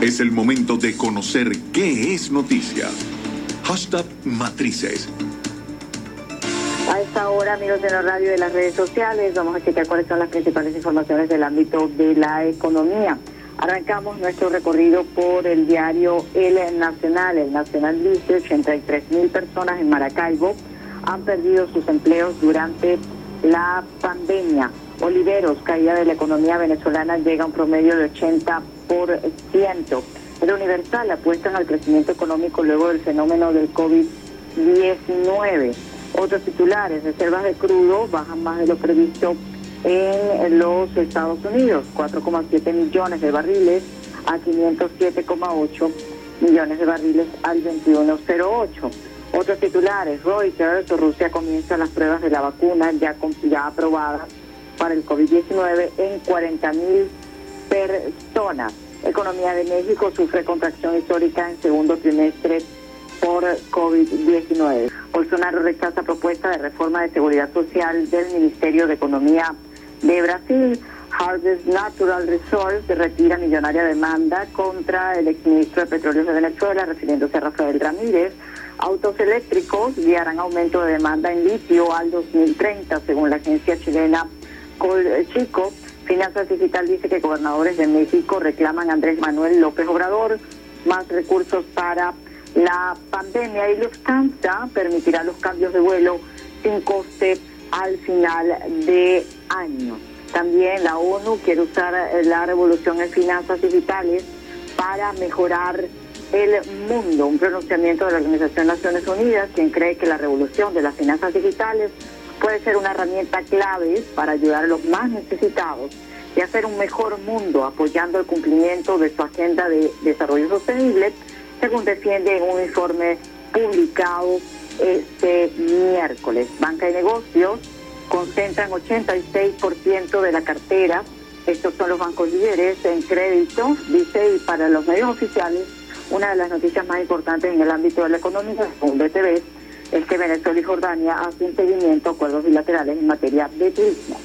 Es el momento de conocer qué es noticia. Hashtag Matrices. A esta hora, amigos de la radio y de las redes sociales, vamos a checar cuáles son las principales informaciones del ámbito de la economía. Arrancamos nuestro recorrido por el diario El Nacional. El Nacional dice 83 mil personas en Maracaibo han perdido sus empleos durante la pandemia. Oliveros, caída de la economía venezolana llega a un promedio de 80%. El Universal apuestan al crecimiento económico luego del fenómeno del COVID-19. Otros titulares, reservas de crudo bajan más de lo previsto en los Estados Unidos, 4,7 millones de barriles a 507,8 millones de barriles al 2108. Otros titulares, Reuters, Rusia comienza las pruebas de la vacuna ya, ya aprobada para el COVID-19 en 40 mil personas. Economía de México sufre contracción histórica en segundo trimestre por COVID-19. Bolsonaro rechaza propuesta de reforma de seguridad social del Ministerio de Economía de Brasil. Harvest Natural Resources retira millonaria demanda contra el exministro de Petróleo de Venezuela, refiriéndose a Rafael Ramírez. Autos eléctricos guiarán aumento de demanda en litio al 2030, según la agencia chilena Colchico. Finanzas Digital dice que gobernadores de México reclaman Andrés Manuel López Obrador más recursos para la pandemia y Lufthansa permitirá los cambios de vuelo sin coste al final de año. También la ONU quiere usar eh, la revolución en finanzas digitales para mejorar el mundo. Un pronunciamiento de la Organización Naciones Unidas, quien cree que la revolución de las finanzas digitales puede ser una herramienta clave para ayudar a los más necesitados y hacer un mejor mundo apoyando el cumplimiento de su agenda de desarrollo sostenible, según defiende en un informe publicado este miércoles. Banca y negocios concentran 86% de la cartera. Estos son los bancos líderes en crédito, dice, y para los medios oficiales, una de las noticias más importantes en el ámbito de la economía, según BTV, es que Venezuela y Jordania hacen seguimiento a acuerdos bilaterales en materia de turismo.